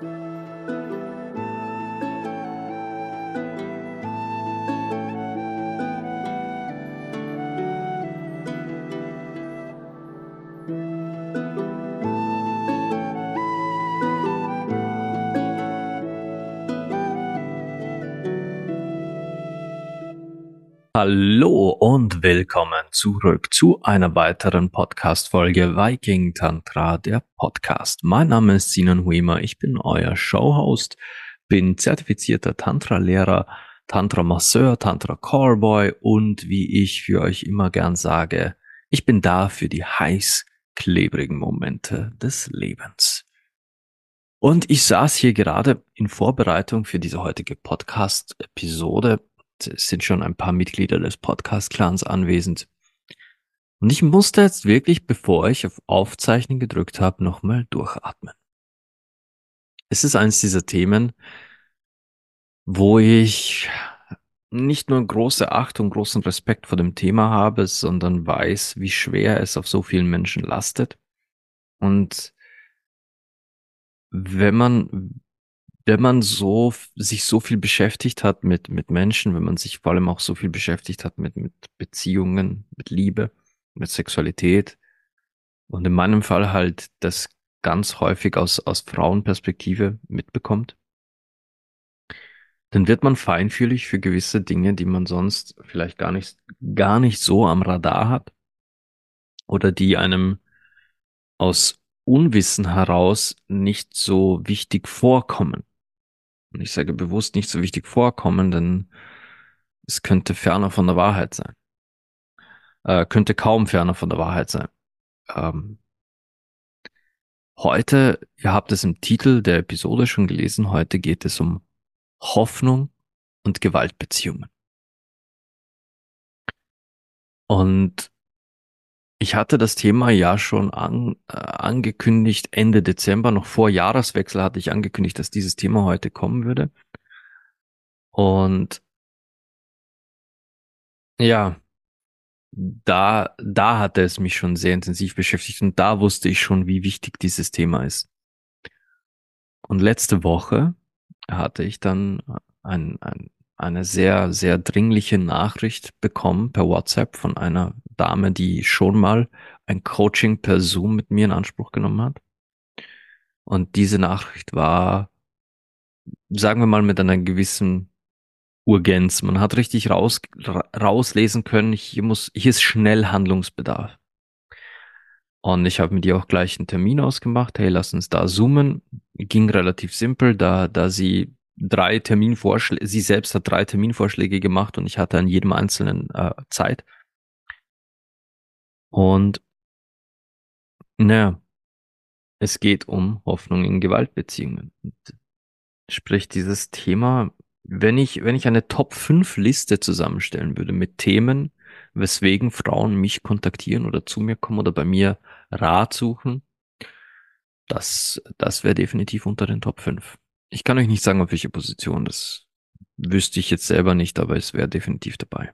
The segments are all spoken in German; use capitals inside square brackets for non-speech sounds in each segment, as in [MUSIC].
Thank you. Hallo und willkommen zurück zu einer weiteren Podcast-Folge Viking Tantra, der Podcast. Mein Name ist Sinan Huemer, ich bin euer Showhost, bin zertifizierter Tantra-Lehrer, Tantra-Masseur, Tantra-Callboy und wie ich für euch immer gern sage, ich bin da für die heiß klebrigen Momente des Lebens. Und ich saß hier gerade in Vorbereitung für diese heutige Podcast-Episode sind schon ein paar Mitglieder des Podcast-Clans anwesend. Und ich musste jetzt wirklich, bevor ich auf Aufzeichnen gedrückt habe, nochmal durchatmen. Es ist eines dieser Themen, wo ich nicht nur große Achtung, großen Respekt vor dem Thema habe, sondern weiß, wie schwer es auf so vielen Menschen lastet. Und wenn man wenn man so sich so viel beschäftigt hat mit mit Menschen, wenn man sich vor allem auch so viel beschäftigt hat mit mit Beziehungen, mit Liebe, mit Sexualität und in meinem Fall halt das ganz häufig aus aus Frauenperspektive mitbekommt, dann wird man feinfühlig für gewisse Dinge, die man sonst vielleicht gar nicht gar nicht so am Radar hat oder die einem aus Unwissen heraus nicht so wichtig vorkommen. Und ich sage bewusst nicht so wichtig vorkommen, denn es könnte ferner von der Wahrheit sein. Äh, könnte kaum ferner von der Wahrheit sein. Ähm, heute, ihr habt es im Titel der Episode schon gelesen, heute geht es um Hoffnung und Gewaltbeziehungen. Und ich hatte das Thema ja schon an, äh, angekündigt, Ende Dezember, noch vor Jahreswechsel hatte ich angekündigt, dass dieses Thema heute kommen würde. Und ja, da, da hatte es mich schon sehr intensiv beschäftigt und da wusste ich schon, wie wichtig dieses Thema ist. Und letzte Woche hatte ich dann ein, ein, eine sehr, sehr dringliche Nachricht bekommen per WhatsApp von einer Dame, die schon mal ein Coaching per Zoom mit mir in Anspruch genommen hat. Und diese Nachricht war, sagen wir mal, mit einer gewissen Urgenz. Man hat richtig raus, rauslesen können, hier muss, hier ist schnell Handlungsbedarf. Und ich habe mit ihr auch gleich einen Termin ausgemacht. Hey, lass uns da zoomen. Ging relativ simpel, da, da sie drei Terminvorschläge, sie selbst hat drei Terminvorschläge gemacht und ich hatte an jedem einzelnen äh, Zeit. Und naja, es geht um Hoffnung in Gewaltbeziehungen. Sprich, dieses Thema, wenn ich, wenn ich eine Top 5 Liste zusammenstellen würde mit Themen, weswegen Frauen mich kontaktieren oder zu mir kommen oder bei mir Rat suchen, das, das wäre definitiv unter den Top 5. Ich kann euch nicht sagen, auf welche Position, das wüsste ich jetzt selber nicht, aber es wäre definitiv dabei.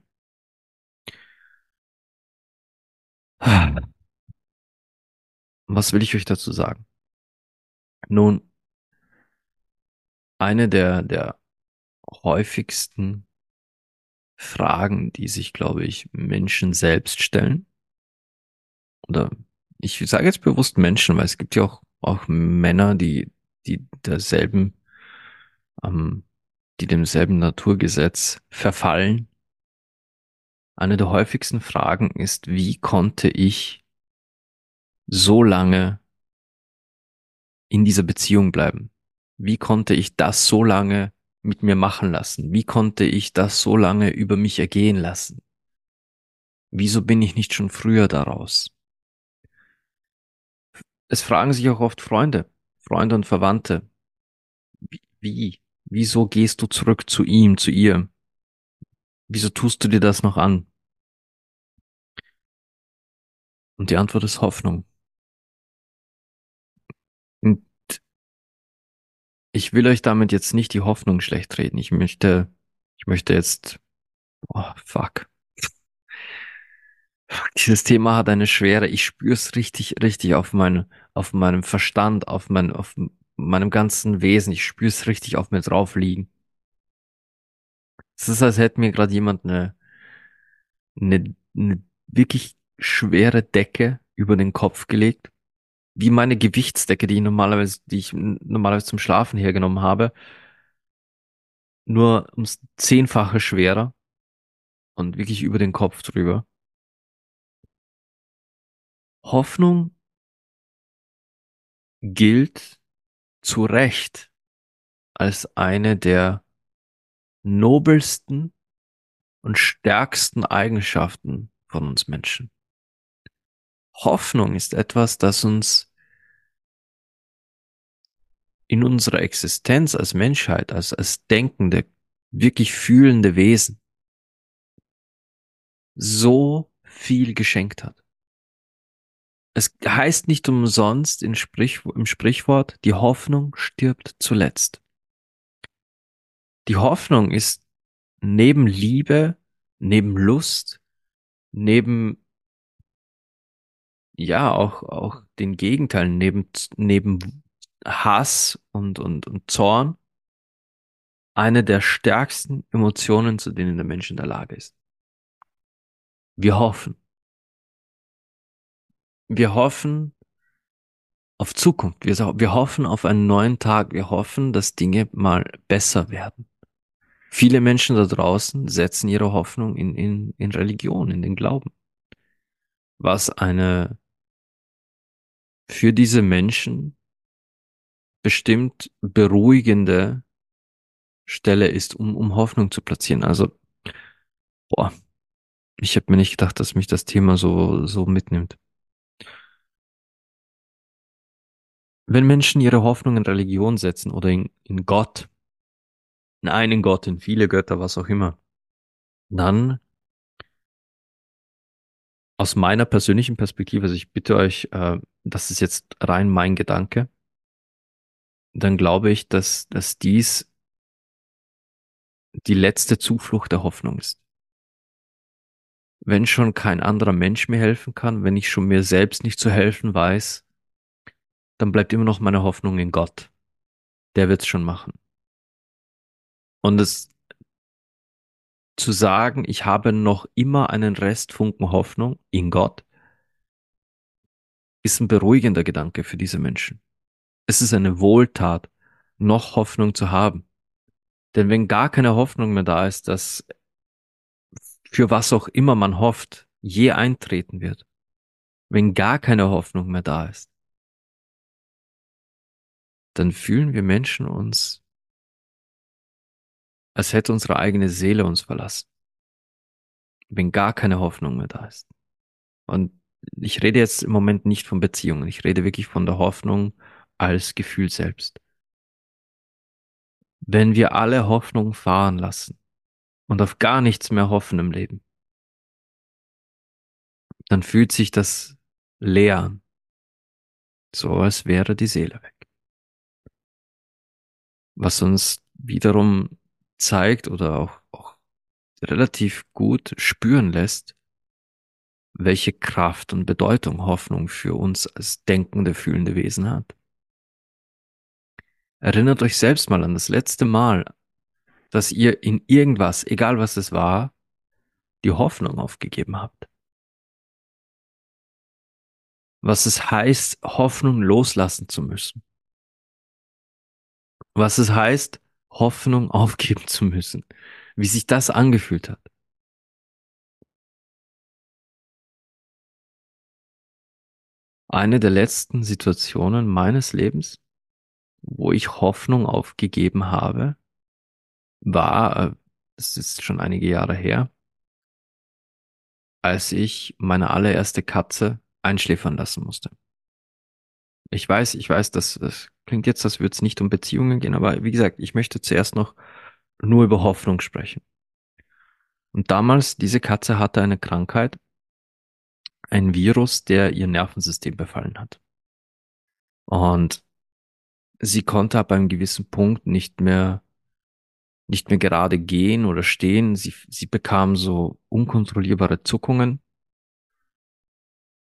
Was will ich euch dazu sagen? Nun, eine der, der häufigsten Fragen, die sich, glaube ich, Menschen selbst stellen, oder ich sage jetzt bewusst Menschen, weil es gibt ja auch, auch Männer, die, die derselben, ähm, die demselben Naturgesetz verfallen. Eine der häufigsten Fragen ist, wie konnte ich so lange in dieser Beziehung bleiben? Wie konnte ich das so lange mit mir machen lassen? Wie konnte ich das so lange über mich ergehen lassen? Wieso bin ich nicht schon früher daraus? Es fragen sich auch oft Freunde, Freunde und Verwandte. Wie? wie? Wieso gehst du zurück zu ihm, zu ihr? Wieso tust du dir das noch an? Und die Antwort ist Hoffnung. Und ich will euch damit jetzt nicht die Hoffnung schlecht reden. Ich möchte, ich möchte jetzt, oh, fuck. Dieses Thema hat eine Schwere. Ich spüre es richtig, richtig auf meine, auf meinem Verstand, auf mein, auf meinem ganzen Wesen. Ich spüre es richtig auf mir drauf liegen. Es ist, als hätte mir gerade jemand eine, eine, eine wirklich schwere Decke über den Kopf gelegt. Wie meine Gewichtsdecke, die ich normalerweise, die ich normalerweise zum Schlafen hergenommen habe. Nur ums Zehnfache schwerer und wirklich über den Kopf drüber. Hoffnung gilt zu Recht als eine der nobelsten und stärksten Eigenschaften von uns Menschen. Hoffnung ist etwas, das uns in unserer Existenz als Menschheit, als, als denkende, wirklich fühlende Wesen so viel geschenkt hat. Es heißt nicht umsonst im Sprichwort, die Hoffnung stirbt zuletzt. Die Hoffnung ist neben Liebe, neben Lust, neben ja auch auch den Gegenteilen, neben neben Hass und und und Zorn eine der stärksten Emotionen, zu denen der Mensch in der Lage ist. Wir hoffen. Wir hoffen auf Zukunft. Wir, wir hoffen auf einen neuen Tag. Wir hoffen, dass Dinge mal besser werden. Viele Menschen da draußen setzen ihre Hoffnung in, in, in Religion, in den Glauben. Was eine für diese Menschen bestimmt beruhigende Stelle ist, um, um Hoffnung zu platzieren. Also, boah, ich habe mir nicht gedacht, dass mich das Thema so, so mitnimmt. Wenn Menschen ihre Hoffnung in Religion setzen oder in, in Gott, in einen Gott, in viele Götter, was auch immer, dann aus meiner persönlichen Perspektive, also ich bitte euch, äh, das ist jetzt rein mein Gedanke, dann glaube ich, dass, dass dies die letzte Zuflucht der Hoffnung ist. Wenn schon kein anderer Mensch mir helfen kann, wenn ich schon mir selbst nicht zu helfen weiß, dann bleibt immer noch meine Hoffnung in Gott. Der wird's schon machen. Und es zu sagen, ich habe noch immer einen Restfunken Hoffnung in Gott, ist ein beruhigender Gedanke für diese Menschen. Es ist eine Wohltat, noch Hoffnung zu haben. Denn wenn gar keine Hoffnung mehr da ist, dass für was auch immer man hofft, je eintreten wird, wenn gar keine Hoffnung mehr da ist, dann fühlen wir Menschen uns, als hätte unsere eigene Seele uns verlassen. Wenn gar keine Hoffnung mehr da ist. Und ich rede jetzt im Moment nicht von Beziehungen, ich rede wirklich von der Hoffnung als Gefühl selbst. Wenn wir alle Hoffnung fahren lassen und auf gar nichts mehr hoffen im Leben, dann fühlt sich das leer an. So als wäre die Seele weg was uns wiederum zeigt oder auch, auch relativ gut spüren lässt, welche Kraft und Bedeutung Hoffnung für uns als denkende, fühlende Wesen hat. Erinnert euch selbst mal an das letzte Mal, dass ihr in irgendwas, egal was es war, die Hoffnung aufgegeben habt. Was es heißt, Hoffnung loslassen zu müssen was es heißt, Hoffnung aufgeben zu müssen. Wie sich das angefühlt hat. Eine der letzten Situationen meines Lebens, wo ich Hoffnung aufgegeben habe, war, es ist schon einige Jahre her, als ich meine allererste Katze einschläfern lassen musste. Ich weiß, ich weiß, dass das klingt jetzt, als würde es nicht um Beziehungen gehen, aber wie gesagt, ich möchte zuerst noch nur über Hoffnung sprechen. Und damals, diese Katze hatte eine Krankheit, ein Virus, der ihr Nervensystem befallen hat. Und sie konnte ab einem gewissen Punkt nicht mehr, nicht mehr gerade gehen oder stehen. Sie, sie bekam so unkontrollierbare Zuckungen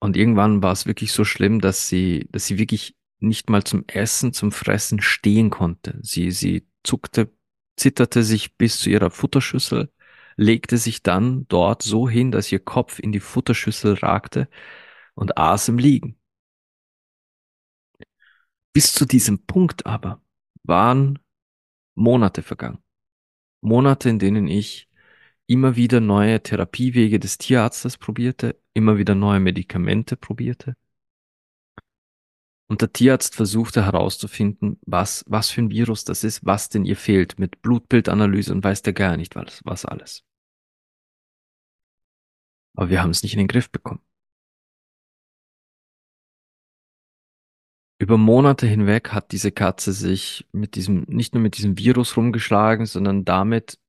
und irgendwann war es wirklich so schlimm, dass sie, dass sie wirklich nicht mal zum Essen, zum Fressen stehen konnte. Sie, sie zuckte, zitterte sich bis zu ihrer Futterschüssel, legte sich dann dort so hin, dass ihr Kopf in die Futterschüssel ragte und aß im Liegen. Bis zu diesem Punkt aber waren Monate vergangen. Monate, in denen ich immer wieder neue Therapiewege des Tierarztes probierte, immer wieder neue Medikamente probierte. Und der Tierarzt versuchte herauszufinden, was, was für ein Virus das ist, was denn ihr fehlt, mit Blutbildanalyse und weiß der gar nicht was, was alles. Aber wir haben es nicht in den Griff bekommen. Über Monate hinweg hat diese Katze sich mit diesem, nicht nur mit diesem Virus rumgeschlagen, sondern damit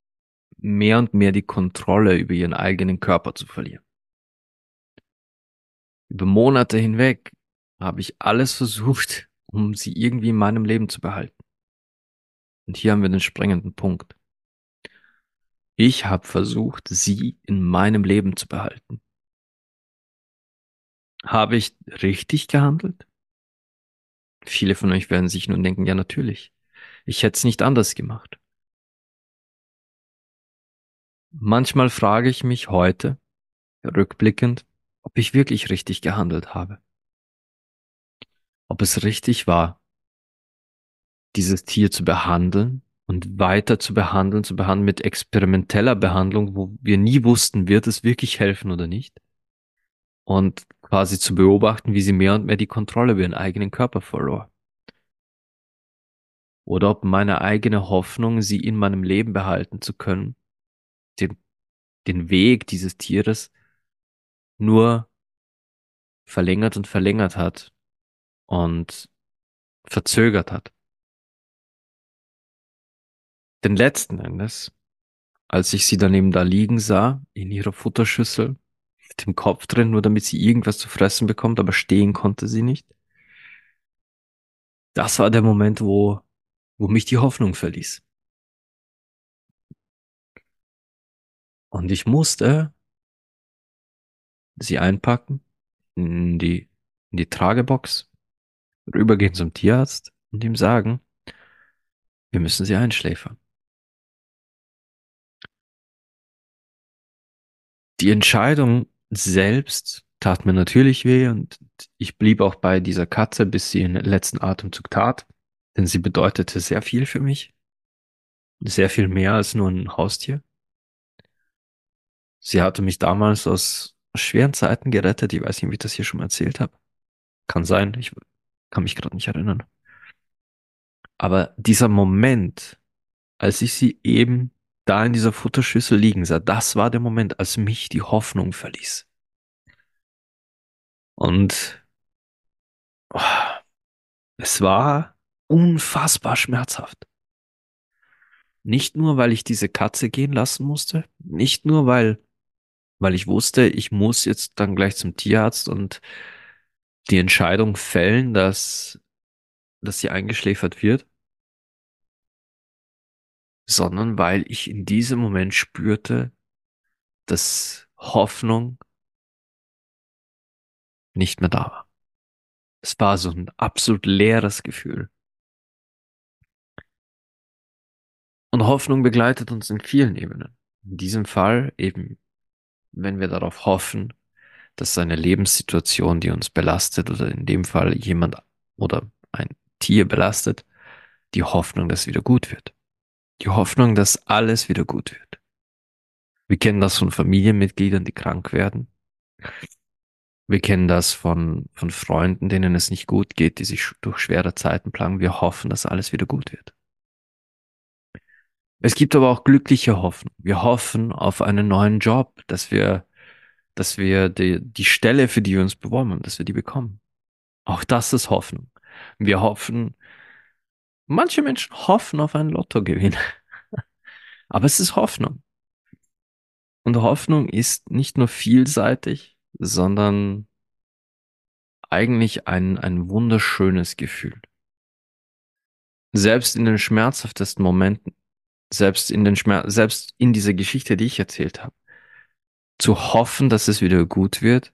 mehr und mehr die Kontrolle über ihren eigenen Körper zu verlieren. Über Monate hinweg habe ich alles versucht, um sie irgendwie in meinem Leben zu behalten. Und hier haben wir den springenden Punkt. Ich habe versucht, sie in meinem Leben zu behalten. Habe ich richtig gehandelt? Viele von euch werden sich nun denken, ja natürlich. Ich hätte es nicht anders gemacht. Manchmal frage ich mich heute, rückblickend, ob ich wirklich richtig gehandelt habe. Ob es richtig war, dieses Tier zu behandeln und weiter zu behandeln, zu behandeln mit experimenteller Behandlung, wo wir nie wussten, wird es wirklich helfen oder nicht. Und quasi zu beobachten, wie sie mehr und mehr die Kontrolle über ihren eigenen Körper verlor. Oder ob meine eigene Hoffnung, sie in meinem Leben behalten zu können, den, den Weg dieses Tieres nur verlängert und verlängert hat und verzögert hat. Denn letzten Endes, als ich sie daneben da liegen sah, in ihrer Futterschüssel, mit dem Kopf drin, nur damit sie irgendwas zu fressen bekommt, aber stehen konnte sie nicht. Das war der Moment, wo, wo mich die Hoffnung verließ. Und ich musste sie einpacken in die, in die Tragebox, rübergehen zum Tierarzt und ihm sagen, wir müssen sie einschläfern. Die Entscheidung selbst tat mir natürlich weh und ich blieb auch bei dieser Katze, bis sie den letzten Atemzug tat, denn sie bedeutete sehr viel für mich. Sehr viel mehr als nur ein Haustier. Sie hatte mich damals aus schweren Zeiten gerettet. Ich weiß nicht, wie ich das hier schon mal erzählt habe. Kann sein, ich kann mich gerade nicht erinnern. Aber dieser Moment, als ich sie eben da in dieser Futterschüssel liegen sah, das war der Moment, als mich die Hoffnung verließ. Und oh, es war unfassbar schmerzhaft. Nicht nur, weil ich diese Katze gehen lassen musste, nicht nur, weil, weil ich wusste, ich muss jetzt dann gleich zum Tierarzt und die Entscheidung fällen, dass, dass sie eingeschläfert wird, sondern weil ich in diesem Moment spürte, dass Hoffnung nicht mehr da war. Es war so ein absolut leeres Gefühl. Und Hoffnung begleitet uns in vielen Ebenen. In diesem Fall eben, wenn wir darauf hoffen, dass eine Lebenssituation, die uns belastet oder in dem Fall jemand oder ein Tier belastet, die Hoffnung, dass wieder gut wird. Die Hoffnung, dass alles wieder gut wird. Wir kennen das von Familienmitgliedern, die krank werden. Wir kennen das von, von Freunden, denen es nicht gut geht, die sich durch schwere Zeiten plagen. Wir hoffen, dass alles wieder gut wird. Es gibt aber auch glückliche Hoffnung. Wir hoffen auf einen neuen Job, dass wir, dass wir die, die Stelle, für die wir uns beworben haben, dass wir die bekommen. Auch das ist Hoffnung. Wir hoffen, manche Menschen hoffen auf einen Lottogewinn. [LAUGHS] aber es ist Hoffnung. Und Hoffnung ist nicht nur vielseitig, sondern eigentlich ein, ein wunderschönes Gefühl. Selbst in den schmerzhaftesten Momenten, selbst in den Schmerz, selbst in dieser Geschichte, die ich erzählt habe, zu hoffen, dass es wieder gut wird,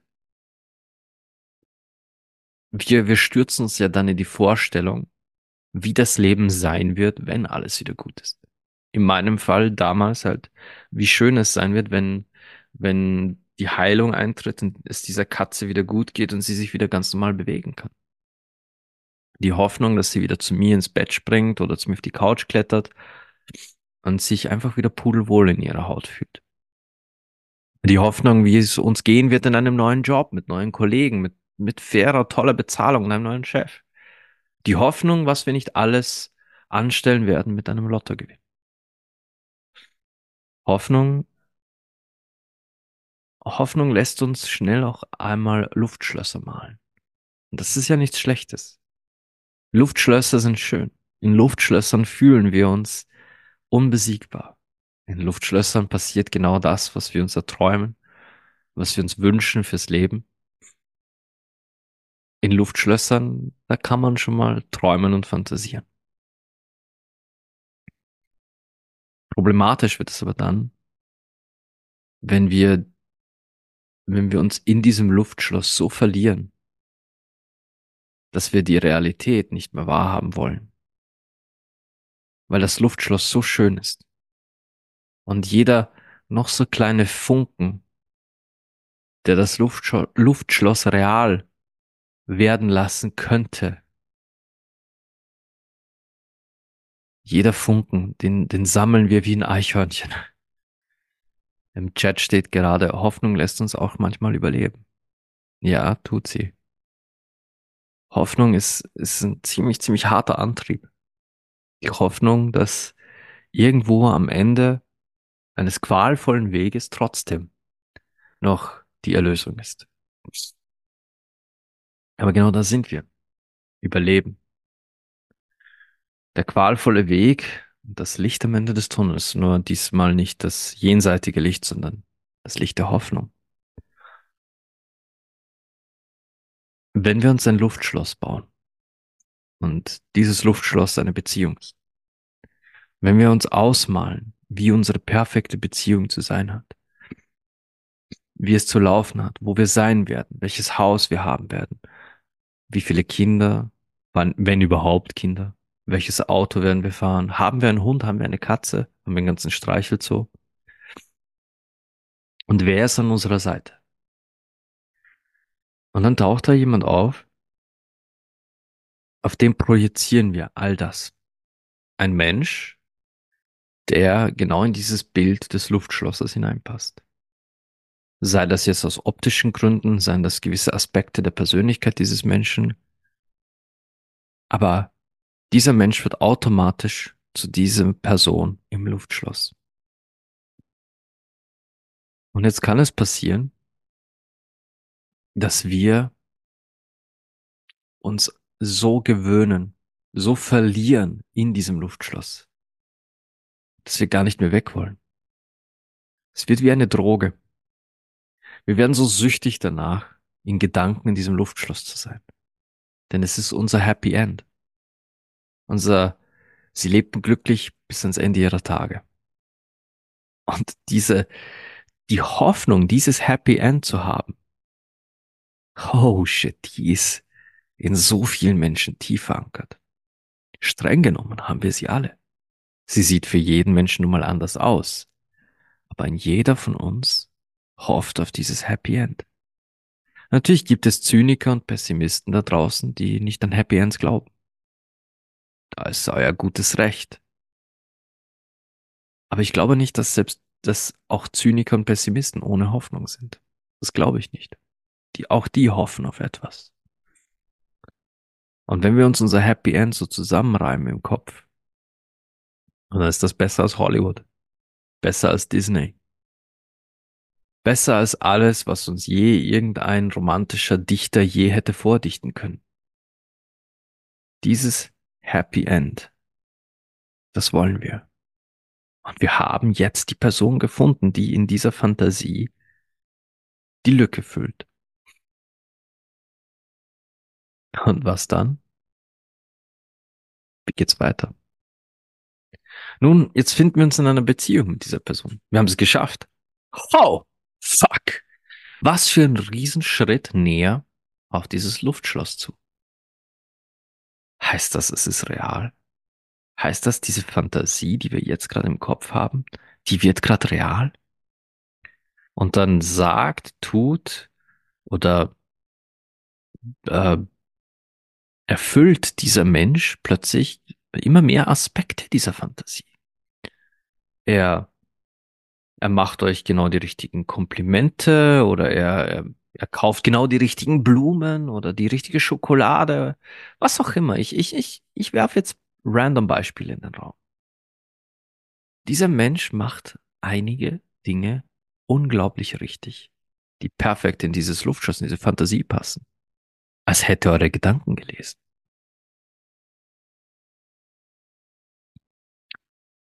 wir, wir stürzen uns ja dann in die Vorstellung, wie das Leben sein wird, wenn alles wieder gut ist. In meinem Fall damals halt, wie schön es sein wird, wenn, wenn die Heilung eintritt und es dieser Katze wieder gut geht und sie sich wieder ganz normal bewegen kann. Die Hoffnung, dass sie wieder zu mir ins Bett springt oder zu mir auf die Couch klettert und sich einfach wieder pudelwohl in ihrer Haut fühlt. Die Hoffnung, wie es uns gehen wird in einem neuen Job, mit neuen Kollegen, mit, mit fairer, toller Bezahlung einem neuen Chef. Die Hoffnung, was wir nicht alles anstellen werden mit einem Lottogewinn. Hoffnung, Hoffnung lässt uns schnell auch einmal Luftschlösser malen. Und das ist ja nichts Schlechtes. Luftschlösser sind schön. In Luftschlössern fühlen wir uns unbesiegbar. In Luftschlössern passiert genau das, was wir uns erträumen, was wir uns wünschen fürs Leben. In Luftschlössern, da kann man schon mal träumen und fantasieren. Problematisch wird es aber dann, wenn wir, wenn wir uns in diesem Luftschloss so verlieren, dass wir die Realität nicht mehr wahrhaben wollen. Weil das Luftschloss so schön ist. Und jeder noch so kleine Funken, der das Luftschloss, Luftschloss real werden lassen könnte. Jeder Funken, den, den sammeln wir wie ein Eichhörnchen. Im Chat steht gerade, Hoffnung lässt uns auch manchmal überleben. Ja, tut sie. Hoffnung ist, ist ein ziemlich, ziemlich harter Antrieb. Die Hoffnung, dass irgendwo am Ende eines qualvollen Weges trotzdem noch die Erlösung ist. Aber genau da sind wir. Überleben. Der qualvolle Weg, das Licht am Ende des Tunnels, nur diesmal nicht das jenseitige Licht, sondern das Licht der Hoffnung. Wenn wir uns ein Luftschloss bauen und dieses Luftschloss eine Beziehung ist, wenn wir uns ausmalen, wie unsere perfekte Beziehung zu sein hat, wie es zu laufen hat, wo wir sein werden, welches Haus wir haben werden, wie viele Kinder, wann, wenn überhaupt Kinder, welches Auto werden wir fahren, haben wir einen Hund, haben wir eine Katze, haben wir einen ganzen Streichelzoo und wer ist an unserer Seite? Und dann taucht da jemand auf, auf dem projizieren wir all das. Ein Mensch, der genau in dieses Bild des Luftschlosses hineinpasst. Sei das jetzt aus optischen Gründen, seien das gewisse Aspekte der Persönlichkeit dieses Menschen. Aber dieser Mensch wird automatisch zu dieser Person im Luftschloss. Und jetzt kann es passieren, dass wir uns so gewöhnen, so verlieren in diesem Luftschloss, dass wir gar nicht mehr weg wollen. Es wird wie eine Droge. Wir werden so süchtig danach, in Gedanken in diesem Luftschloss zu sein. Denn es ist unser Happy End. Unser, sie lebten glücklich bis ans Ende ihrer Tage. Und diese, die Hoffnung, dieses Happy End zu haben, oh shit, die ist in so vielen Menschen tief verankert. Streng genommen haben wir sie alle. Sie sieht für jeden Menschen nun mal anders aus. Aber ein jeder von uns hofft auf dieses Happy End. Natürlich gibt es Zyniker und Pessimisten da draußen, die nicht an Happy Ends glauben. Da ist euer gutes Recht. Aber ich glaube nicht, dass selbst, dass auch Zyniker und Pessimisten ohne Hoffnung sind. Das glaube ich nicht die, auch die hoffen auf etwas. Und wenn wir uns unser Happy End so zusammenreimen im Kopf, dann ist das besser als Hollywood, besser als Disney, besser als alles, was uns je irgendein romantischer Dichter je hätte vordichten können. Dieses Happy End, das wollen wir. Und wir haben jetzt die Person gefunden, die in dieser Fantasie die Lücke füllt. Und was dann? Wie geht's weiter? Nun, jetzt finden wir uns in einer Beziehung mit dieser Person. Wir haben es geschafft. Oh, fuck. Was für ein Riesenschritt näher auf dieses Luftschloss zu. heißt das, es ist real? Heißt das, diese Fantasie, die wir jetzt gerade im Kopf haben, die wird gerade real? Und dann sagt, tut oder äh, erfüllt dieser Mensch plötzlich immer mehr Aspekte dieser Fantasie. Er, er macht euch genau die richtigen Komplimente oder er, er, er kauft genau die richtigen Blumen oder die richtige Schokolade, was auch immer. Ich, ich, ich, ich werfe jetzt random Beispiele in den Raum. Dieser Mensch macht einige Dinge unglaublich richtig, die perfekt in dieses Luftschloss, in diese Fantasie passen. Als hätte eure Gedanken gelesen.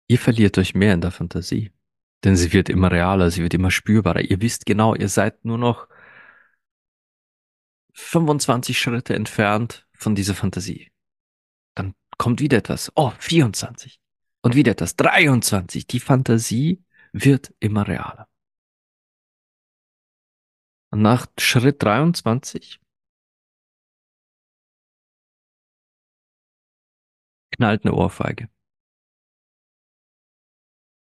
Ihr verliert euch mehr in der Fantasie. Denn sie wird immer realer, sie wird immer spürbarer. Ihr wisst genau, ihr seid nur noch 25 Schritte entfernt von dieser Fantasie. Dann kommt wieder etwas. Oh, 24. Und wieder etwas. 23. Die Fantasie wird immer realer. Und nach Schritt 23 knallt eine Ohrfeige.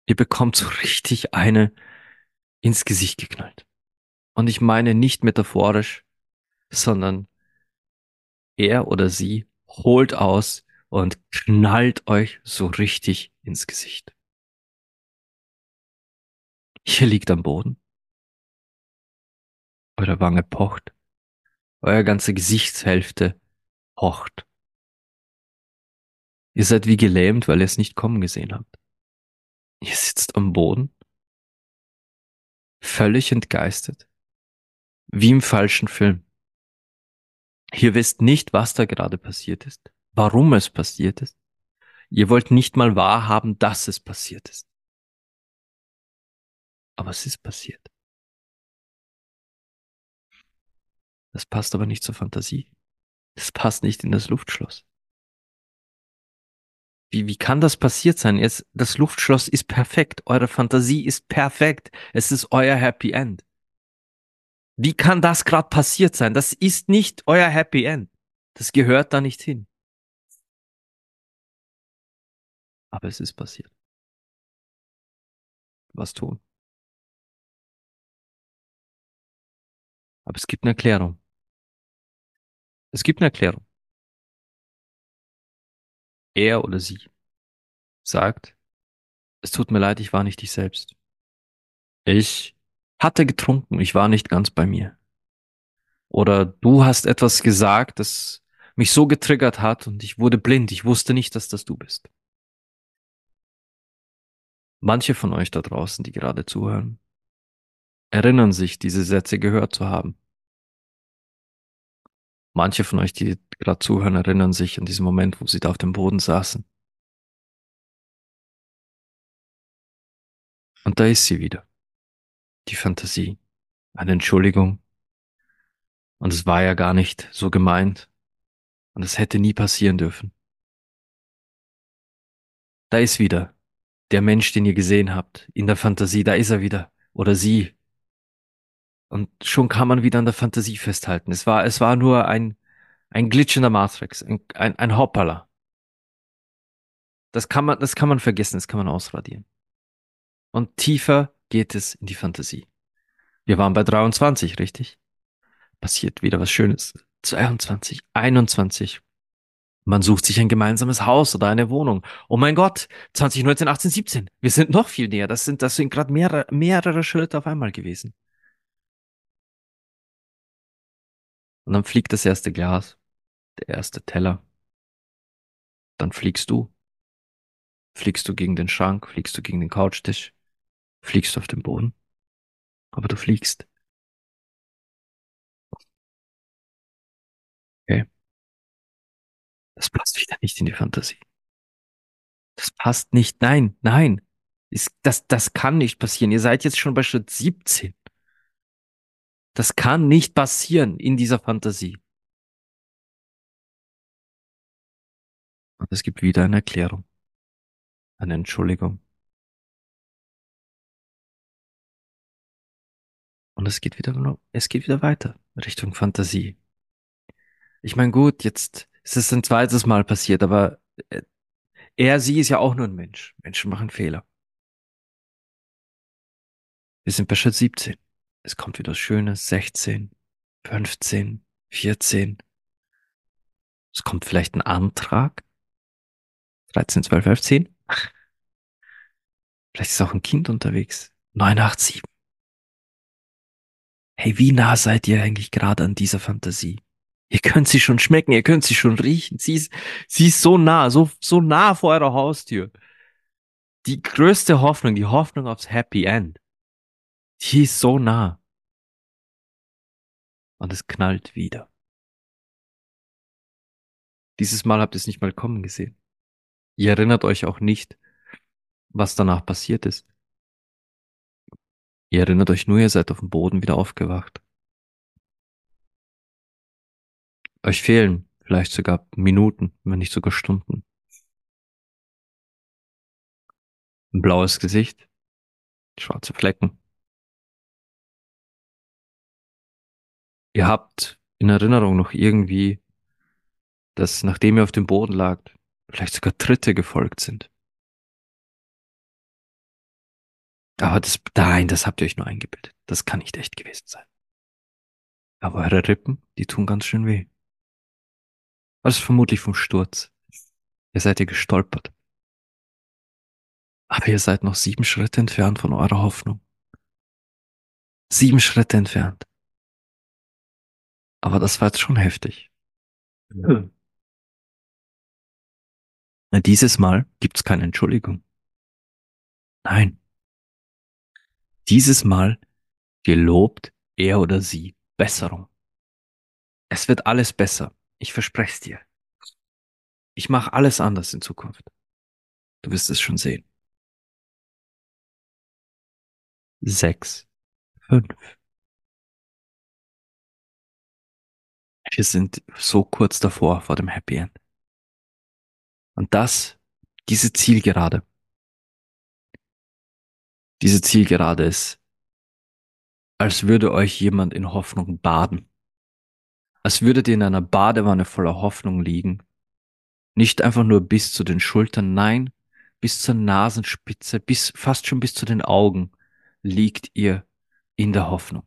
Ihr bekommt so richtig eine ins Gesicht geknallt. Und ich meine nicht metaphorisch, sondern er oder sie holt aus und knallt euch so richtig ins Gesicht. Ihr liegt am Boden. Eure Wange pocht. Euer ganze Gesichtshälfte pocht. Ihr seid wie gelähmt, weil ihr es nicht kommen gesehen habt. Ihr sitzt am Boden, völlig entgeistet, wie im falschen Film. Ihr wisst nicht, was da gerade passiert ist, warum es passiert ist. Ihr wollt nicht mal wahrhaben, dass es passiert ist. Aber es ist passiert. Das passt aber nicht zur Fantasie. Das passt nicht in das Luftschloss. Wie, wie kann das passiert sein? Jetzt, das Luftschloss ist perfekt. Eure Fantasie ist perfekt. Es ist euer Happy End. Wie kann das gerade passiert sein? Das ist nicht euer Happy End. Das gehört da nicht hin. Aber es ist passiert. Was tun? Aber es gibt eine Erklärung. Es gibt eine Erklärung er oder sie sagt, es tut mir leid, ich war nicht ich selbst. Ich hatte getrunken, ich war nicht ganz bei mir. Oder du hast etwas gesagt, das mich so getriggert hat und ich wurde blind, ich wusste nicht, dass das du bist. Manche von euch da draußen, die gerade zuhören, erinnern sich, diese Sätze gehört zu haben. Manche von euch, die gerade zuhören, erinnern sich an diesen Moment, wo sie da auf dem Boden saßen. Und da ist sie wieder. Die Fantasie. Eine Entschuldigung. Und es war ja gar nicht so gemeint. Und es hätte nie passieren dürfen. Da ist wieder der Mensch, den ihr gesehen habt, in der Fantasie, da ist er wieder. Oder sie. Und schon kann man wieder an der Fantasie festhalten. Es war, es war nur ein, ein Glitch in der Matrix, ein, ein, ein Hoppala. Das kann man, das kann man vergessen, das kann man ausradieren. Und tiefer geht es in die Fantasie. Wir waren bei 23, richtig? Passiert wieder was Schönes. 22, 21. Man sucht sich ein gemeinsames Haus oder eine Wohnung. Oh mein Gott, 2019, 18, 17. Wir sind noch viel näher. Das sind, das sind gerade mehrere, mehrere Schritte auf einmal gewesen. Und dann fliegt das erste Glas, der erste Teller. Dann fliegst du. Fliegst du gegen den Schrank, fliegst du gegen den Couchtisch, fliegst du auf den Boden. Aber du fliegst. Okay. Das passt wieder nicht in die Fantasie. Das passt nicht. Nein, nein. Das, das kann nicht passieren. Ihr seid jetzt schon bei Schritt 17. Das kann nicht passieren in dieser Fantasie. Und es gibt wieder eine Erklärung. Eine Entschuldigung. Und es geht wieder, es geht wieder weiter Richtung Fantasie. Ich meine, gut, jetzt, Es ist ein zweites Mal passiert, aber äh, er, sie ist ja auch nur ein Mensch. Menschen machen Fehler. Wir sind bei Schritt 17. Es kommt wieder Schönes. 16, 15, 14. Es kommt vielleicht ein Antrag. 13, 12, 11, 10. Vielleicht ist auch ein Kind unterwegs. 9, 8, 7. Hey, wie nah seid ihr eigentlich gerade an dieser Fantasie? Ihr könnt sie schon schmecken, ihr könnt sie schon riechen. Sie ist, sie ist so nah, so, so nah vor eurer Haustür. Die größte Hoffnung, die Hoffnung aufs Happy End, die ist so nah. Und es knallt wieder. Dieses Mal habt ihr es nicht mal kommen gesehen. Ihr erinnert euch auch nicht, was danach passiert ist. Ihr erinnert euch nur, ihr seid auf dem Boden wieder aufgewacht. Euch fehlen vielleicht sogar Minuten, wenn nicht sogar Stunden. Ein blaues Gesicht, schwarze Flecken. Ihr habt in Erinnerung noch irgendwie, dass nachdem ihr auf dem Boden lagt, vielleicht sogar Tritte gefolgt sind. Aber das, nein, das habt ihr euch nur eingebildet. Das kann nicht echt gewesen sein. Aber eure Rippen, die tun ganz schön weh. Ist vermutlich vom Sturz. Ihr seid ihr gestolpert. Aber ihr seid noch sieben Schritte entfernt von eurer Hoffnung. Sieben Schritte entfernt. Aber das war jetzt schon heftig. Hm. Dieses Mal gibt's keine Entschuldigung. Nein. Dieses Mal gelobt er oder sie Besserung. Es wird alles besser. Ich verspreche es dir. Ich mache alles anders in Zukunft. Du wirst es schon sehen. Sechs, fünf. Wir sind so kurz davor, vor dem Happy End. Und das, diese Zielgerade, diese Zielgerade ist, als würde euch jemand in Hoffnung baden als würdet ihr in einer Badewanne voller Hoffnung liegen. Nicht einfach nur bis zu den Schultern, nein, bis zur Nasenspitze, bis fast schon bis zu den Augen liegt ihr in der Hoffnung.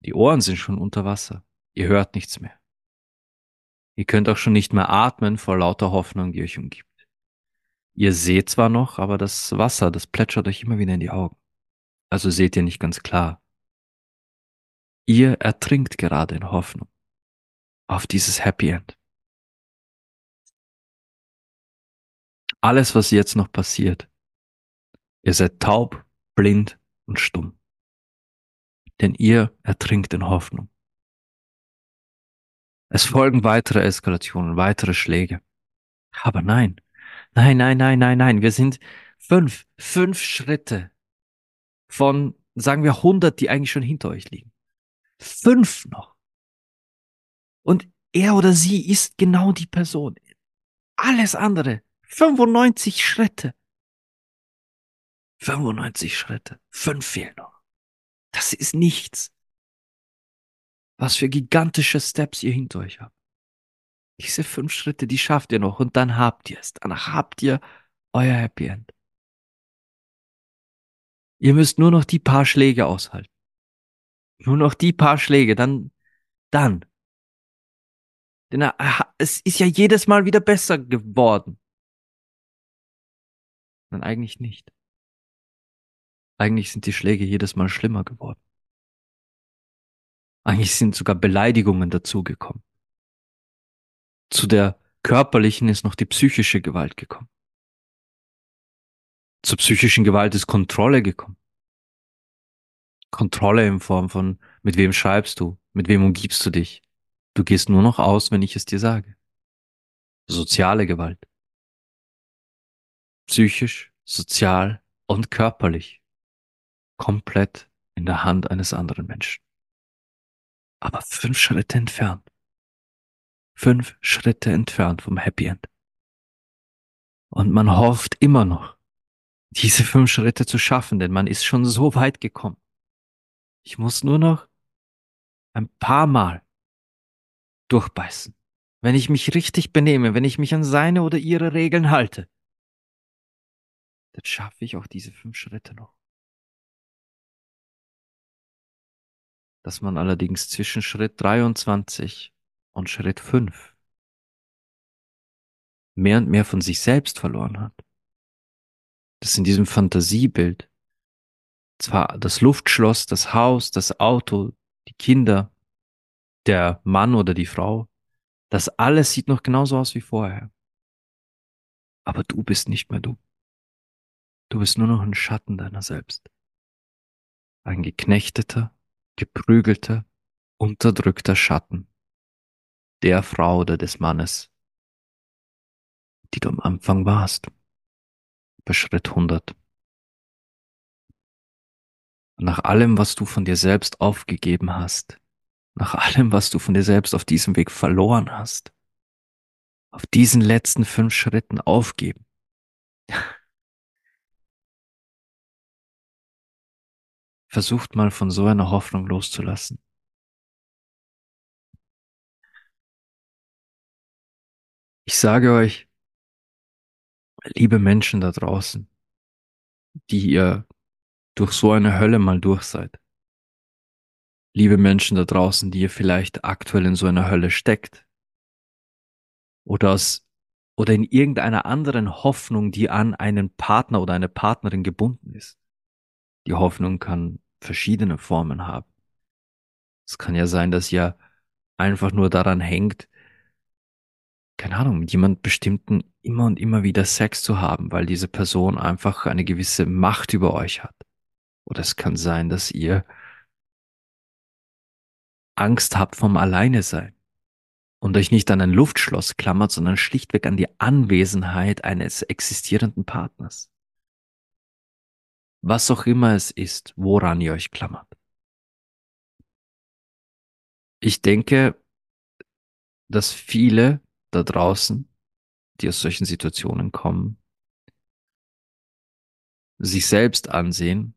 Die Ohren sind schon unter Wasser. Ihr hört nichts mehr. Ihr könnt auch schon nicht mehr atmen vor lauter Hoffnung, die euch umgibt. Ihr seht zwar noch, aber das Wasser, das plätschert euch immer wieder in die Augen. Also seht ihr nicht ganz klar. Ihr ertrinkt gerade in Hoffnung auf dieses Happy End. Alles, was jetzt noch passiert, ihr seid taub, blind und stumm. Denn ihr ertrinkt in Hoffnung. Es folgen weitere Eskalationen, weitere Schläge. Aber nein, nein, nein, nein, nein, nein, wir sind fünf, fünf Schritte von, sagen wir, hundert, die eigentlich schon hinter euch liegen. Fünf noch. Und er oder sie ist genau die Person. Alles andere. 95 Schritte. 95 Schritte. Fünf fehlen noch. Das ist nichts. Was für gigantische Steps ihr hinter euch habt. Diese fünf Schritte, die schafft ihr noch und dann habt ihr es. Danach habt ihr euer Happy End. Ihr müsst nur noch die paar Schläge aushalten. Nur noch die paar Schläge, dann, dann. Denn er, es ist ja jedes Mal wieder besser geworden. Nein, eigentlich nicht. Eigentlich sind die Schläge jedes Mal schlimmer geworden. Eigentlich sind sogar Beleidigungen dazugekommen. Zu der körperlichen ist noch die psychische Gewalt gekommen. Zur psychischen Gewalt ist Kontrolle gekommen. Kontrolle in Form von, mit wem schreibst du, mit wem umgibst du dich. Du gehst nur noch aus, wenn ich es dir sage. Soziale Gewalt. Psychisch, sozial und körperlich. Komplett in der Hand eines anderen Menschen. Aber fünf Schritte entfernt. Fünf Schritte entfernt vom Happy End. Und man hofft immer noch, diese fünf Schritte zu schaffen, denn man ist schon so weit gekommen. Ich muss nur noch ein paar Mal durchbeißen. wenn ich mich richtig benehme, wenn ich mich an seine oder ihre Regeln halte, dann schaffe ich auch diese fünf Schritte noch. Dass man allerdings zwischen Schritt 23 und Schritt 5 mehr und mehr von sich selbst verloren hat. Das in diesem Fantasiebild zwar das Luftschloss, das Haus, das Auto, die Kinder, der Mann oder die Frau, das alles sieht noch genauso aus wie vorher. Aber du bist nicht mehr du. Du bist nur noch ein Schatten deiner selbst. Ein geknechteter, geprügelter, unterdrückter Schatten der Frau oder des Mannes, die du am Anfang warst, bei Schritt 100. Nach allem, was du von dir selbst aufgegeben hast, nach allem, was du von dir selbst auf diesem Weg verloren hast, auf diesen letzten fünf Schritten aufgeben. Versucht mal von so einer Hoffnung loszulassen. Ich sage euch, liebe Menschen da draußen, die ihr durch so eine Hölle mal durch seid, liebe Menschen da draußen, die ihr vielleicht aktuell in so einer Hölle steckt oder aus oder in irgendeiner anderen Hoffnung, die an einen Partner oder eine Partnerin gebunden ist. Die Hoffnung kann verschiedene Formen haben. Es kann ja sein, dass ihr einfach nur daran hängt, keine Ahnung, mit jemand bestimmten immer und immer wieder Sex zu haben, weil diese Person einfach eine gewisse Macht über euch hat. Oder es kann sein, dass ihr Angst habt vom Alleine sein und euch nicht an ein Luftschloss klammert, sondern schlichtweg an die Anwesenheit eines existierenden Partners. Was auch immer es ist, woran ihr euch klammert. Ich denke, dass viele da draußen, die aus solchen Situationen kommen, sich selbst ansehen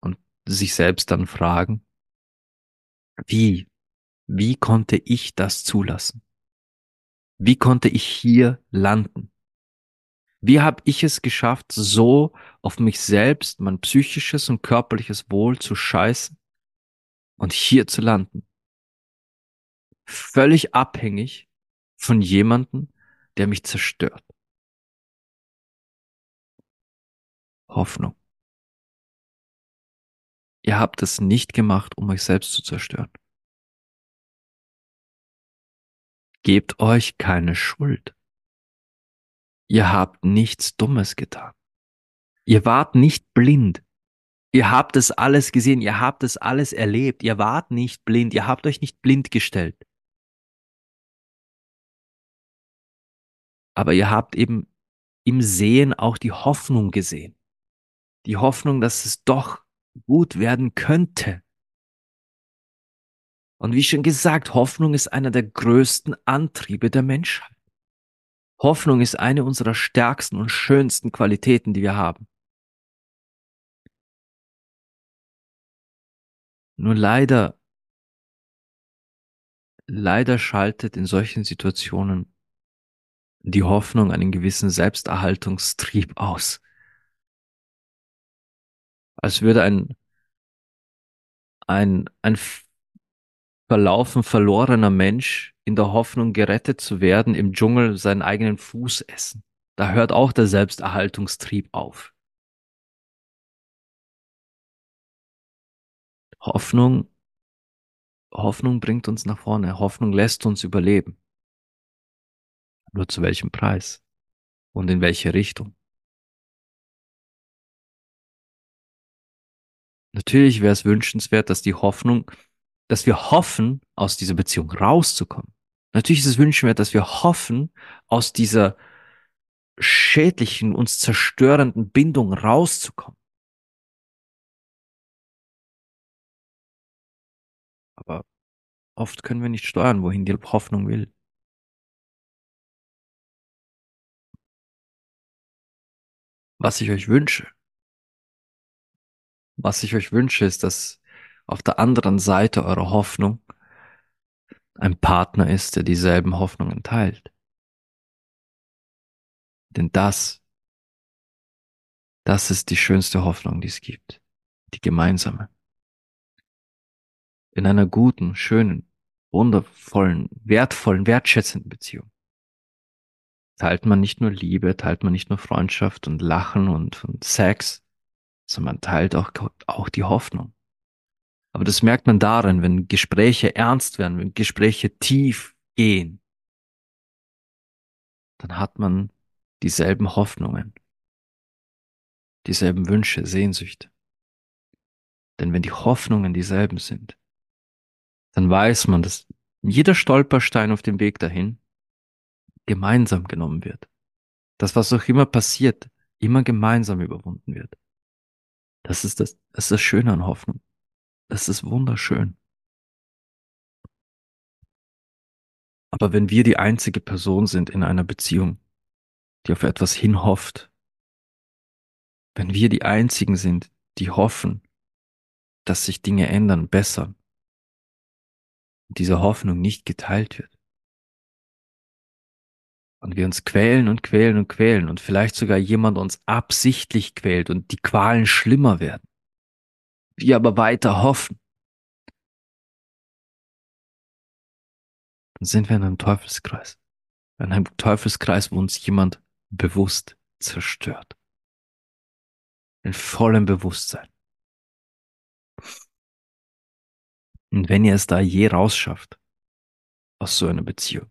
und sich selbst dann fragen, wie? Wie konnte ich das zulassen? Wie konnte ich hier landen? Wie habe ich es geschafft, so auf mich selbst, mein psychisches und körperliches Wohl zu scheißen und hier zu landen? Völlig abhängig von jemandem, der mich zerstört. Hoffnung. Ihr habt es nicht gemacht, um euch selbst zu zerstören. Gebt euch keine Schuld. Ihr habt nichts Dummes getan. Ihr wart nicht blind. Ihr habt es alles gesehen, ihr habt es alles erlebt, ihr wart nicht blind, ihr habt euch nicht blind gestellt. Aber ihr habt eben im Sehen auch die Hoffnung gesehen. Die Hoffnung, dass es doch gut werden könnte. Und wie schon gesagt, Hoffnung ist einer der größten Antriebe der Menschheit. Hoffnung ist eine unserer stärksten und schönsten Qualitäten, die wir haben. Nur leider, leider schaltet in solchen Situationen die Hoffnung einen gewissen Selbsterhaltungstrieb aus als würde ein, ein, ein verlaufen verlorener Mensch in der Hoffnung gerettet zu werden, im Dschungel seinen eigenen Fuß essen. Da hört auch der Selbsterhaltungstrieb auf. Hoffnung, Hoffnung bringt uns nach vorne. Hoffnung lässt uns überleben. Nur zu welchem Preis? Und in welche Richtung? Natürlich wäre es wünschenswert, dass die Hoffnung, dass wir hoffen, aus dieser Beziehung rauszukommen. Natürlich ist es wünschenswert, dass wir hoffen, aus dieser schädlichen, uns zerstörenden Bindung rauszukommen. Oft können wir nicht steuern, wohin die Hoffnung will. Was ich euch wünsche, was ich euch wünsche, ist, dass auf der anderen Seite eurer Hoffnung ein Partner ist, der dieselben Hoffnungen teilt. Denn das, das ist die schönste Hoffnung, die es gibt, die gemeinsame. In einer guten, schönen, wundervollen, wertvollen, wertschätzenden Beziehung teilt man nicht nur Liebe, teilt man nicht nur Freundschaft und Lachen und, und Sex, sondern man teilt auch, auch die Hoffnung. Aber das merkt man darin, wenn Gespräche ernst werden, wenn Gespräche tief gehen, dann hat man dieselben Hoffnungen, dieselben Wünsche, Sehnsüchte. Denn wenn die Hoffnungen dieselben sind, dann weiß man, dass jeder Stolperstein auf dem Weg dahin gemeinsam genommen wird. Das, was auch immer passiert, immer gemeinsam überwunden wird. Das ist das, das ist das Schöne an Hoffnung. Das ist wunderschön. Aber wenn wir die einzige Person sind in einer Beziehung, die auf etwas hinhofft, wenn wir die einzigen sind, die hoffen, dass sich Dinge ändern, bessern, diese Hoffnung nicht geteilt wird. Und wir uns quälen und quälen und quälen und vielleicht sogar jemand uns absichtlich quält und die Qualen schlimmer werden. Wir aber weiter hoffen. Dann sind wir in einem Teufelskreis. In einem Teufelskreis, wo uns jemand bewusst zerstört. In vollem Bewusstsein. Und wenn ihr es da je rausschafft, aus so einer Beziehung,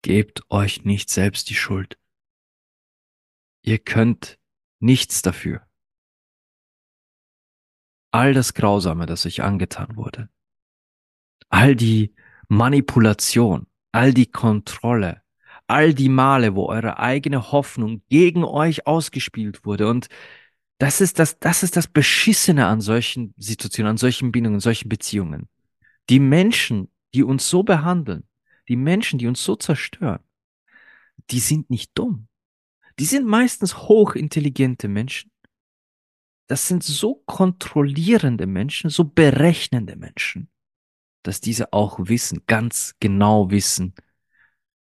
gebt euch nicht selbst die Schuld. Ihr könnt nichts dafür. All das Grausame, das euch angetan wurde, all die Manipulation, all die Kontrolle, all die Male, wo eure eigene Hoffnung gegen euch ausgespielt wurde und das ist das, das ist das Beschissene an solchen Situationen, an solchen Bindungen, solchen Beziehungen. Die Menschen, die uns so behandeln, die Menschen, die uns so zerstören, die sind nicht dumm. Die sind meistens hochintelligente Menschen. Das sind so kontrollierende Menschen, so berechnende Menschen, dass diese auch wissen, ganz genau wissen,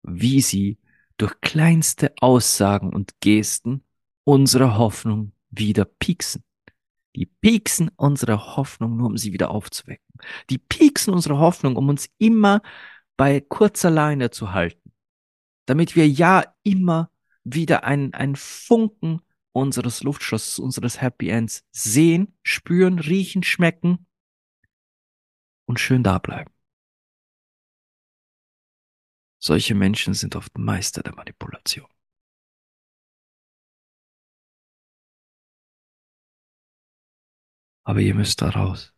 wie sie durch kleinste Aussagen und Gesten unsere Hoffnung wieder pieksen. Die pieksen unsere Hoffnung nur, um sie wieder aufzuwecken. Die pieksen unsere Hoffnung, um uns immer bei kurzer Leine zu halten. Damit wir ja immer wieder einen, einen Funken unseres Luftschlosses, unseres Happy Ends sehen, spüren, riechen, schmecken und schön da bleiben. Solche Menschen sind oft Meister der Manipulation. Aber ihr müsst da raus.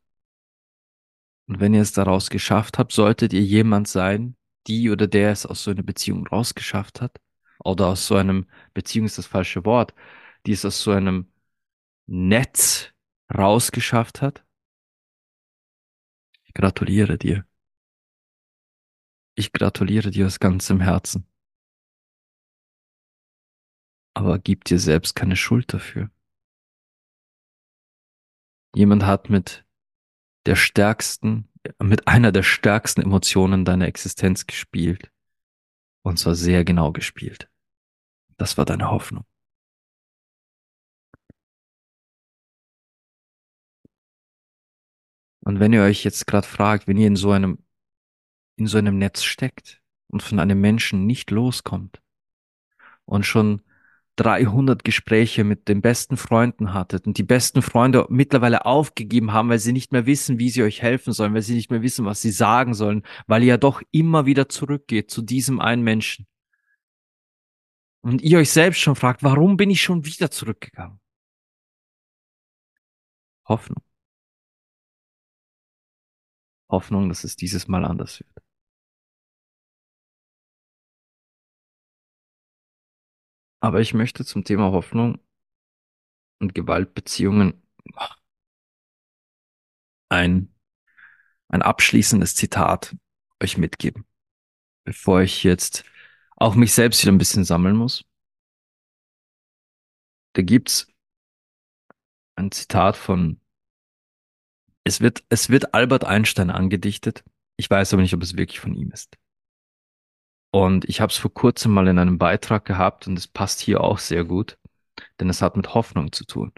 Und wenn ihr es daraus geschafft habt, solltet ihr jemand sein, die oder der es aus so einer Beziehung rausgeschafft hat, oder aus so einem, Beziehung ist das falsche Wort, die es aus so einem Netz rausgeschafft hat. Ich gratuliere dir. Ich gratuliere dir aus ganzem Herzen. Aber gib dir selbst keine Schuld dafür. Jemand hat mit der stärksten, mit einer der stärksten Emotionen deiner Existenz gespielt. Und zwar sehr genau gespielt. Das war deine Hoffnung. Und wenn ihr euch jetzt gerade fragt, wenn ihr in so einem, in so einem Netz steckt und von einem Menschen nicht loskommt und schon 300 Gespräche mit den besten Freunden hattet und die besten Freunde mittlerweile aufgegeben haben, weil sie nicht mehr wissen, wie sie euch helfen sollen, weil sie nicht mehr wissen, was sie sagen sollen, weil ihr ja doch immer wieder zurückgeht zu diesem einen Menschen. Und ihr euch selbst schon fragt, warum bin ich schon wieder zurückgegangen? Hoffnung. Hoffnung, dass es dieses Mal anders wird. Aber ich möchte zum Thema Hoffnung und Gewaltbeziehungen ein, ein abschließendes Zitat euch mitgeben, bevor ich jetzt auch mich selbst wieder ein bisschen sammeln muss. Da gibt's ein Zitat von, es wird, es wird Albert Einstein angedichtet. Ich weiß aber nicht, ob es wirklich von ihm ist. Und ich habe es vor kurzem mal in einem Beitrag gehabt und es passt hier auch sehr gut, denn es hat mit Hoffnung zu tun.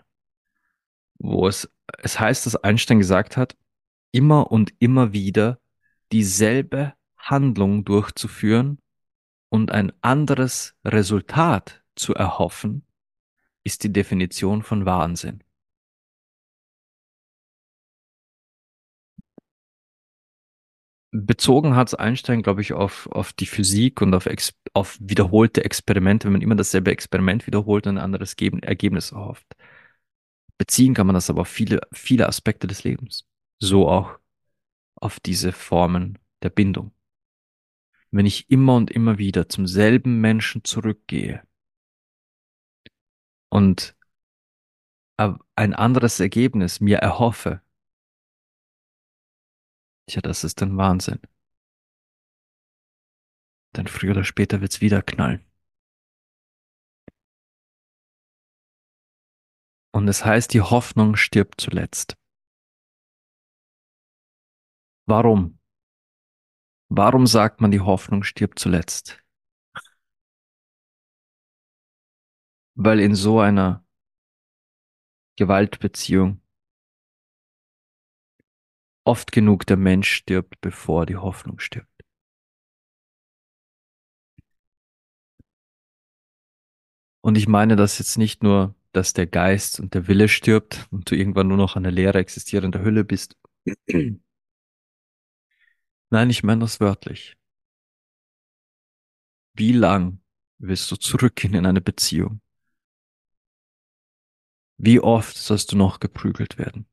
Wo es, es heißt, dass Einstein gesagt hat, immer und immer wieder dieselbe Handlung durchzuführen und ein anderes Resultat zu erhoffen, ist die Definition von Wahnsinn. Bezogen hat Einstein, glaube ich, auf, auf die Physik und auf, ex, auf wiederholte Experimente, wenn man immer dasselbe Experiment wiederholt und ein anderes Geben, Ergebnis erhofft. Beziehen kann man das aber auf viele, viele Aspekte des Lebens. So auch auf diese Formen der Bindung. Wenn ich immer und immer wieder zum selben Menschen zurückgehe und ein anderes Ergebnis mir erhoffe, Tja, das ist ein Wahnsinn. Denn früher oder später wird's wieder knallen. Und es heißt, die Hoffnung stirbt zuletzt. Warum? Warum sagt man, die Hoffnung stirbt zuletzt? Weil in so einer Gewaltbeziehung oft genug der Mensch stirbt, bevor die Hoffnung stirbt. Und ich meine das jetzt nicht nur, dass der Geist und der Wille stirbt und du irgendwann nur noch eine leere existierende Hülle bist. Nein, ich meine das wörtlich. Wie lang willst du zurückgehen in eine Beziehung? Wie oft sollst du noch geprügelt werden?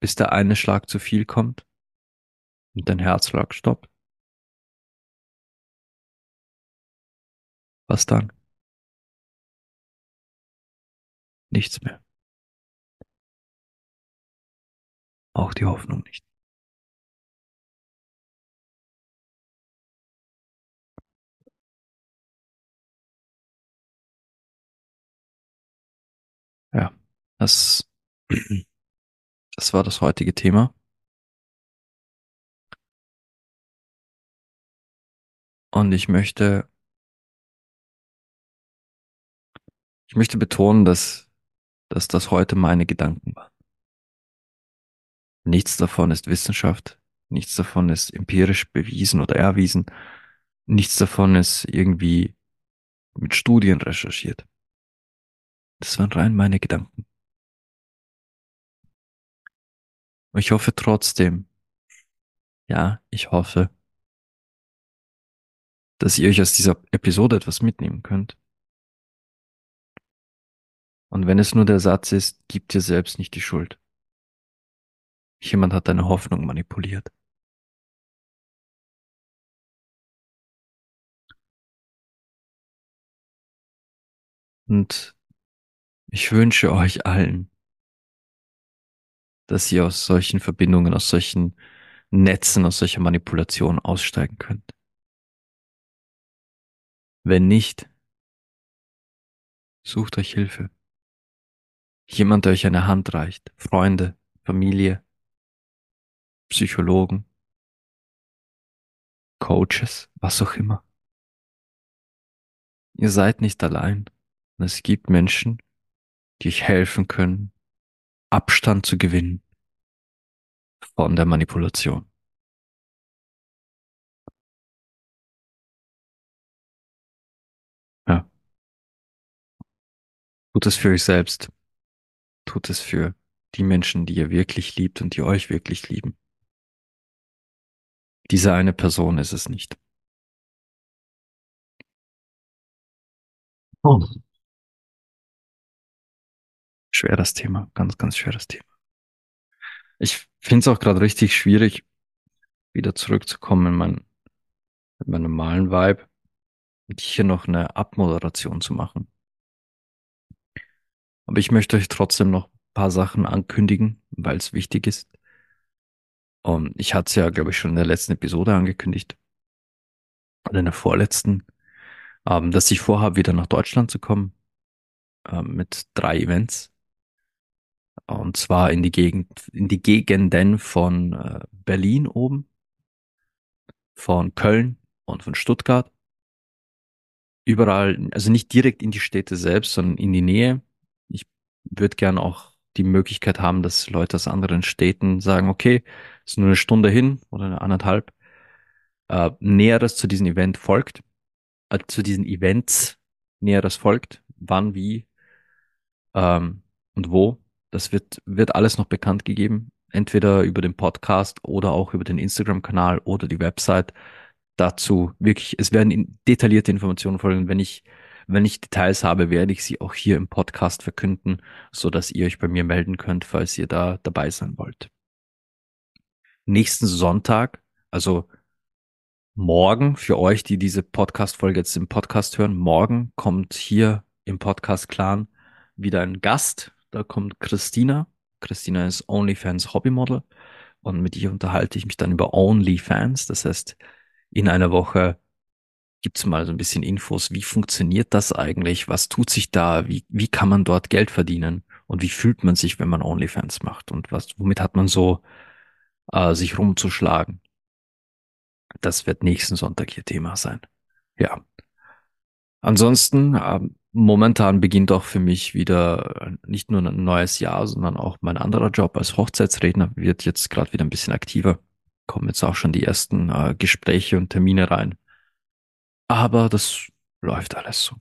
Bis der eine Schlag zu viel kommt und dein Herzschlag stoppt? Was dann? Nichts mehr. Auch die Hoffnung nicht. Ja, das [CLEARS THROAT] Das war das heutige Thema. Und ich möchte, ich möchte betonen, dass, dass das heute meine Gedanken waren. Nichts davon ist Wissenschaft. Nichts davon ist empirisch bewiesen oder erwiesen. Nichts davon ist irgendwie mit Studien recherchiert. Das waren rein meine Gedanken. Ich hoffe trotzdem, ja, ich hoffe, dass ihr euch aus dieser Episode etwas mitnehmen könnt. Und wenn es nur der Satz ist, gib dir selbst nicht die Schuld. Jemand hat deine Hoffnung manipuliert. Und ich wünsche euch allen, dass ihr aus solchen Verbindungen, aus solchen Netzen, aus solcher Manipulation aussteigen könnt. Wenn nicht, sucht euch Hilfe. Jemand, der euch eine Hand reicht. Freunde, Familie, Psychologen, Coaches, was auch immer. Ihr seid nicht allein. es gibt Menschen, die euch helfen können, Abstand zu gewinnen von der Manipulation. Ja. Tut es für euch selbst. Tut es für die Menschen, die ihr wirklich liebt und die euch wirklich lieben. Diese eine Person ist es nicht. Oh. Schweres Thema, ganz, ganz schweres Thema. Ich finde es auch gerade richtig schwierig, wieder zurückzukommen in, mein, in meinen normalen Vibe und hier noch eine Abmoderation zu machen. Aber ich möchte euch trotzdem noch ein paar Sachen ankündigen, weil es wichtig ist. Und ich hatte es ja, glaube ich, schon in der letzten Episode angekündigt. Oder in der vorletzten, ähm, dass ich vorhabe, wieder nach Deutschland zu kommen. Ähm, mit drei Events. Und zwar in die Gegend, in die Gegenden von äh, Berlin oben, von Köln und von Stuttgart. Überall, also nicht direkt in die Städte selbst, sondern in die Nähe. Ich würde gern auch die Möglichkeit haben, dass Leute aus anderen Städten sagen, okay, ist nur eine Stunde hin oder eine anderthalb. Äh, Näheres zu diesem Event folgt, äh, zu diesen Events Näheres folgt, wann, wie ähm, und wo. Das wird, wird alles noch bekannt gegeben, entweder über den Podcast oder auch über den Instagram-Kanal oder die Website. Dazu wirklich, es werden detaillierte Informationen folgen. Wenn ich, wenn ich Details habe, werde ich sie auch hier im Podcast verkünden, so dass ihr euch bei mir melden könnt, falls ihr da dabei sein wollt. Nächsten Sonntag, also morgen für euch, die diese Podcast-Folge jetzt im Podcast hören, morgen kommt hier im Podcast Clan wieder ein Gast. Da kommt Christina. Christina ist OnlyFans Hobbymodel und mit ihr unterhalte ich mich dann über OnlyFans. Das heißt, in einer Woche gibt's mal so ein bisschen Infos. Wie funktioniert das eigentlich? Was tut sich da? Wie, wie kann man dort Geld verdienen? Und wie fühlt man sich, wenn man OnlyFans macht? Und was, womit hat man so äh, sich rumzuschlagen? Das wird nächsten Sonntag hier Thema sein. Ja. Ansonsten, äh, momentan beginnt auch für mich wieder nicht nur ein neues Jahr, sondern auch mein anderer Job als Hochzeitsredner wird jetzt gerade wieder ein bisschen aktiver. Kommen jetzt auch schon die ersten äh, Gespräche und Termine rein. Aber das läuft alles so.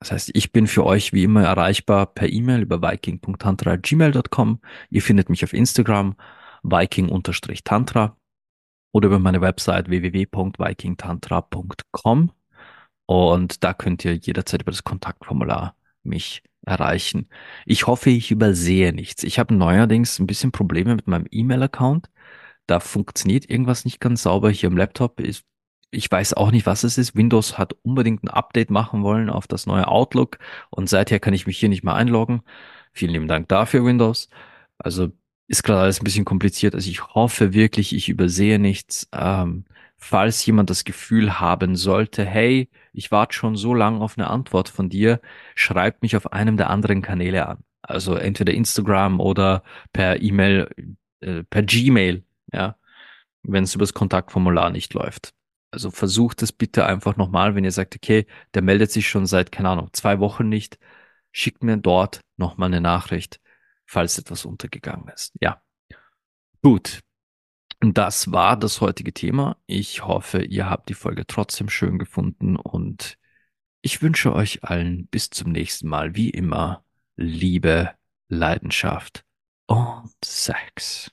Das heißt, ich bin für euch wie immer erreichbar per E-Mail über viking.tantra.gmail.com. Ihr findet mich auf Instagram viking-tantra oder über meine Website www.vikingtantra.com. Und da könnt ihr jederzeit über das Kontaktformular mich erreichen. Ich hoffe, ich übersehe nichts. Ich habe neuerdings ein bisschen Probleme mit meinem E-Mail-Account. Da funktioniert irgendwas nicht ganz sauber hier im Laptop. Ich, ich weiß auch nicht, was es ist. Windows hat unbedingt ein Update machen wollen auf das neue Outlook und seither kann ich mich hier nicht mehr einloggen. Vielen lieben Dank dafür, Windows. Also ist gerade alles ein bisschen kompliziert. Also ich hoffe wirklich, ich übersehe nichts. Ähm, falls jemand das Gefühl haben sollte, hey, ich warte schon so lange auf eine Antwort von dir, schreibt mich auf einem der anderen Kanäle an. Also entweder Instagram oder per E-Mail, äh, per Gmail, ja, wenn es über das Kontaktformular nicht läuft. Also versucht es bitte einfach nochmal, wenn ihr sagt, okay, der meldet sich schon seit, keine Ahnung, zwei Wochen nicht, schickt mir dort nochmal eine Nachricht, falls etwas untergegangen ist. Ja. Gut, das war das heutige Thema. Ich hoffe, ihr habt die Folge trotzdem schön gefunden und ich wünsche euch allen bis zum nächsten Mal, wie immer, Liebe, Leidenschaft und Sex.